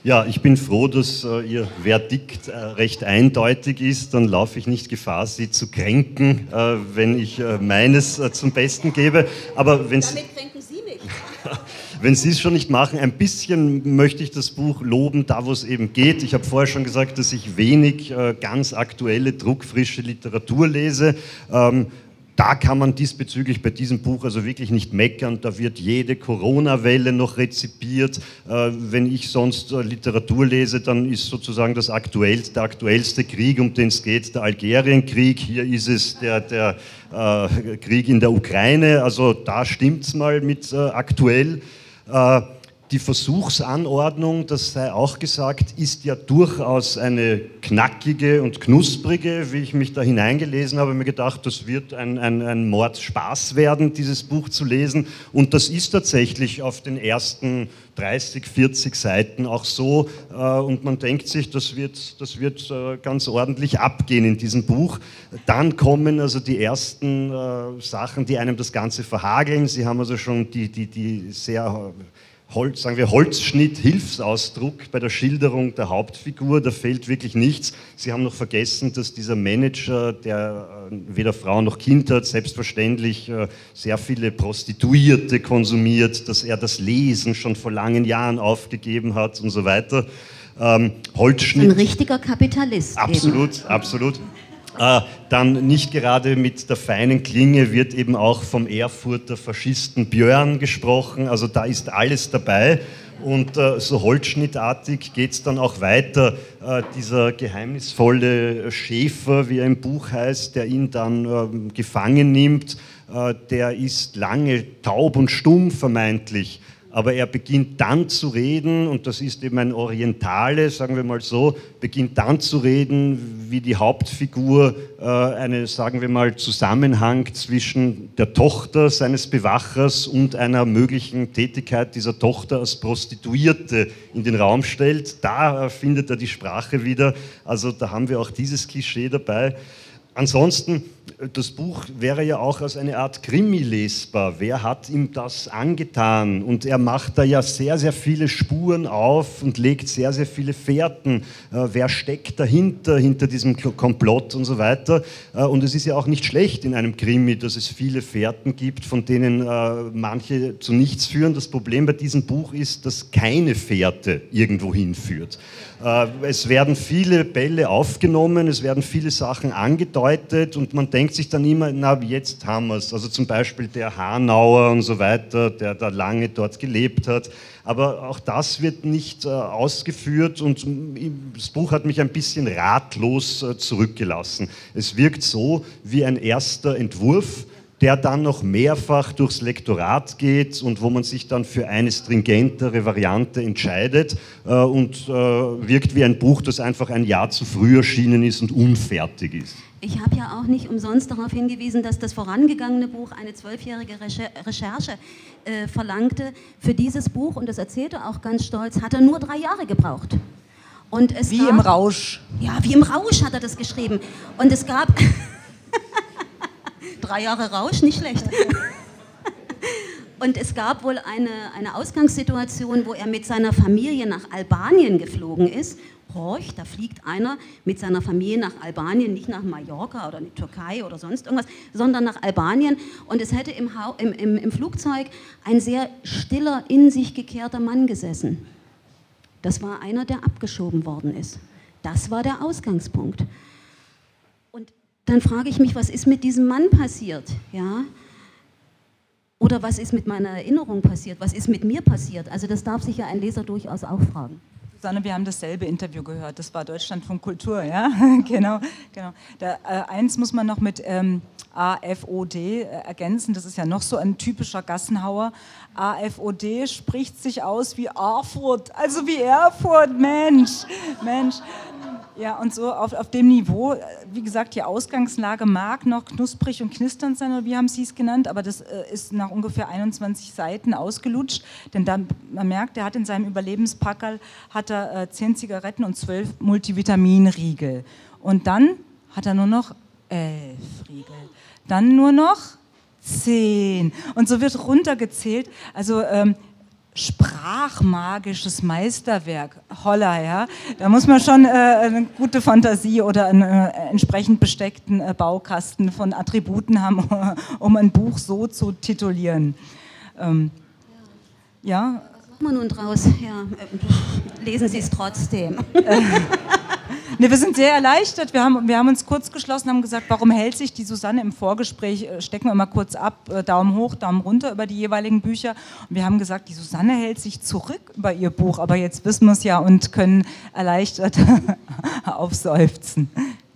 Ja, ich bin froh, dass äh, Ihr Verdikt äh, recht eindeutig ist. Dann laufe ich nicht Gefahr, Sie zu kränken, äh, wenn ich äh, meines äh, zum Besten gebe. Aber wenn Damit kränken Sie mich. wenn Sie es schon nicht machen, ein bisschen möchte ich das Buch loben, da wo es eben geht. Ich habe vorher schon gesagt, dass ich wenig äh, ganz aktuelle, druckfrische Literatur lese. Ähm, da kann man diesbezüglich bei diesem Buch also wirklich nicht meckern. Da wird jede Corona-Welle noch rezipiert. Äh, wenn ich sonst äh, Literatur lese, dann ist sozusagen das aktuell, der aktuellste Krieg, um den es geht, der Algerienkrieg. Hier ist es der, der Krieg in der Ukraine. Also da stimmt es mal mit aktuell. Äh, die Versuchsanordnung, das sei auch gesagt, ist ja durchaus eine knackige und knusprige. Wie ich mich da hineingelesen habe, mir gedacht, das wird ein, ein, ein Mordspaß werden, dieses Buch zu lesen. Und das ist tatsächlich auf den ersten 30, 40 Seiten auch so. Äh, und man denkt sich, das wird, das wird äh, ganz ordentlich abgehen in diesem Buch. Dann kommen also die ersten Sachen, die einem das Ganze verhageln. Sie haben also schon die, die, die sehr Holz, sagen wir Holzschnitt, Hilfsausdruck bei der Schilderung der Hauptfigur, da fehlt wirklich nichts. Sie haben noch vergessen, dass dieser Manager, der äh, weder Frau noch Kind hat, selbstverständlich äh, sehr viele Prostituierte konsumiert, dass er das Lesen schon vor langen Jahren aufgegeben hat und so weiter. Ähm, Holzschnitt. Ein richtiger Kapitalist. Absolut, eben. absolut. Äh, dann nicht gerade mit der feinen Klinge wird eben auch vom Erfurter Faschisten Björn gesprochen. Also da ist alles dabei. Und äh, so holzschnittartig geht es dann auch weiter. Äh, dieser geheimnisvolle Schäfer, wie er im Buch heißt, der ihn dann ähm, gefangen nimmt, äh, der ist lange taub und stumm vermeintlich. Aber er beginnt dann zu reden, und das ist eben ein Orientale, sagen wir mal so, beginnt dann zu reden, wie die Hauptfigur äh, eine, sagen wir mal, Zusammenhang zwischen der Tochter seines Bewachers und einer möglichen Tätigkeit dieser Tochter als Prostituierte in den Raum stellt. Da äh, findet er die Sprache wieder. Also da haben wir auch dieses Klischee dabei. Ansonsten, das Buch wäre ja auch als eine Art Krimi lesbar. Wer hat ihm das angetan? Und er macht da ja sehr, sehr viele Spuren auf und legt sehr, sehr viele Fährten. Äh, wer steckt dahinter, hinter diesem Komplott und so weiter? Äh, und es ist ja auch nicht schlecht in einem Krimi, dass es viele Fährten gibt, von denen äh, manche zu nichts führen. Das Problem bei diesem Buch ist, dass keine Fährte irgendwo hinführt. Äh, es werden viele Bälle aufgenommen, es werden viele Sachen angedeutet und man denkt sich dann immer, na, jetzt haben wir es. Also zum Beispiel der Hanauer und so weiter, der da lange dort gelebt hat. Aber auch das wird nicht äh, ausgeführt und das Buch hat mich ein bisschen ratlos äh, zurückgelassen. Es wirkt so wie ein erster Entwurf, der dann noch mehrfach durchs Lektorat geht und wo man sich dann für eine stringentere Variante entscheidet äh, und äh, wirkt wie ein Buch, das einfach ein Jahr zu früh erschienen ist und unfertig ist. Ich habe ja auch nicht umsonst darauf hingewiesen, dass das vorangegangene Buch eine zwölfjährige Recherche äh, verlangte. Für dieses Buch, und das erzählte er auch ganz stolz, hat er nur drei Jahre gebraucht. Und es wie gab, im Rausch. Ja, wie im Rausch hat er das geschrieben. Und es gab... drei Jahre Rausch, nicht schlecht. Und es gab wohl eine, eine Ausgangssituation, wo er mit seiner Familie nach Albanien geflogen ist. Horch, da fliegt einer mit seiner Familie nach Albanien, nicht nach Mallorca oder in die Türkei oder sonst irgendwas, sondern nach Albanien. Und es hätte im, im, im, im Flugzeug ein sehr stiller, in sich gekehrter Mann gesessen. Das war einer, der abgeschoben worden ist. Das war der Ausgangspunkt dann frage ich mich, was ist mit diesem Mann passiert? Ja? Oder was ist mit meiner Erinnerung passiert? Was ist mit mir passiert? Also das darf sich ja ein Leser durchaus auch fragen. Susanne, wir haben dasselbe Interview gehört. Das war Deutschland von Kultur, ja? genau, genau. Da, äh, eins muss man noch mit ähm, AFOD äh, ergänzen. Das ist ja noch so ein typischer Gassenhauer. AFOD spricht sich aus wie Erfurt, also wie Erfurt, Mensch, Mensch. Ja, und so auf, auf dem Niveau, äh, wie gesagt, die Ausgangslage mag noch knusprig und knisternd sein, oder wie haben Sie es genannt, aber das äh, ist nach ungefähr 21 Seiten ausgelutscht, denn dann, man merkt, er hat in seinem Überlebenspackerl hat er äh, 10 Zigaretten und 12 Multivitaminriegel. Und dann hat er nur noch 11 Riegel. Dann nur noch 10. Und so wird runtergezählt. Also ähm, sprachmagisches Meisterwerk. Holla, ja. Da muss man schon äh, eine gute Fantasie oder einen äh, entsprechend besteckten äh, Baukasten von Attributen haben, um ein Buch so zu titulieren. Ähm, ja. Was machen wir nun draus? Ja, äh, lesen Sie es trotzdem. Nee, wir sind sehr erleichtert. Wir haben, wir haben uns kurz geschlossen, haben gesagt, warum hält sich die Susanne im Vorgespräch, äh, stecken wir mal kurz ab, äh, Daumen hoch, Daumen runter über die jeweiligen Bücher. Und wir haben gesagt, die Susanne hält sich zurück über ihr Buch, aber jetzt wissen wir es ja und können erleichtert aufseufzen.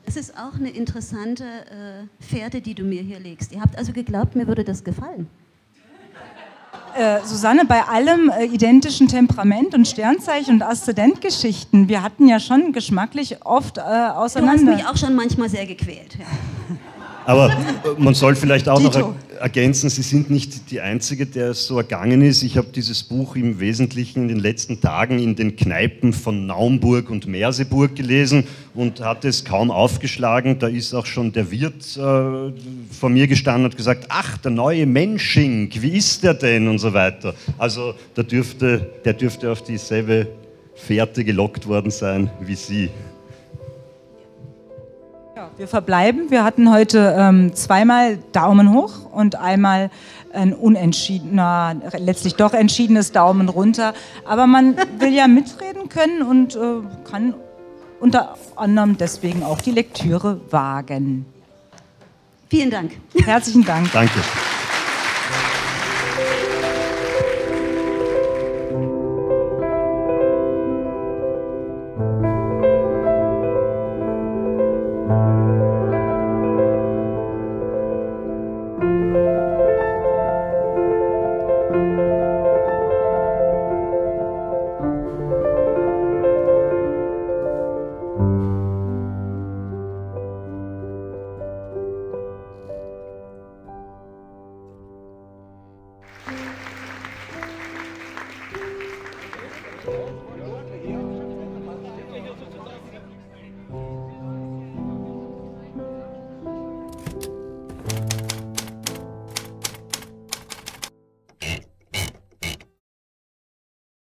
Das ist auch eine interessante äh, Fährte, die du mir hier legst. Ihr habt also geglaubt, mir würde das gefallen. Äh, Susanne, bei allem äh, identischen Temperament und Sternzeichen und Aszendentgeschichten, wir hatten ja schon geschmacklich oft äh, auseinander. Du hast mich auch schon manchmal sehr gequält. Ja. Aber man soll vielleicht auch Dito. noch ergänzen, Sie sind nicht die Einzige, der es so ergangen ist. Ich habe dieses Buch im Wesentlichen in den letzten Tagen in den Kneipen von Naumburg und Merseburg gelesen und hatte es kaum aufgeschlagen. Da ist auch schon der Wirt äh, vor mir gestanden und gesagt, ach, der neue Mensching, wie ist der denn und so weiter. Also der dürfte, der dürfte auf dieselbe Fährte gelockt worden sein wie Sie. Wir verbleiben. Wir hatten heute ähm, zweimal Daumen hoch und einmal ein unentschiedener, letztlich doch entschiedenes Daumen runter. Aber man will ja mitreden können und äh, kann unter anderem deswegen auch die Lektüre wagen. Vielen Dank. Herzlichen Dank. Danke.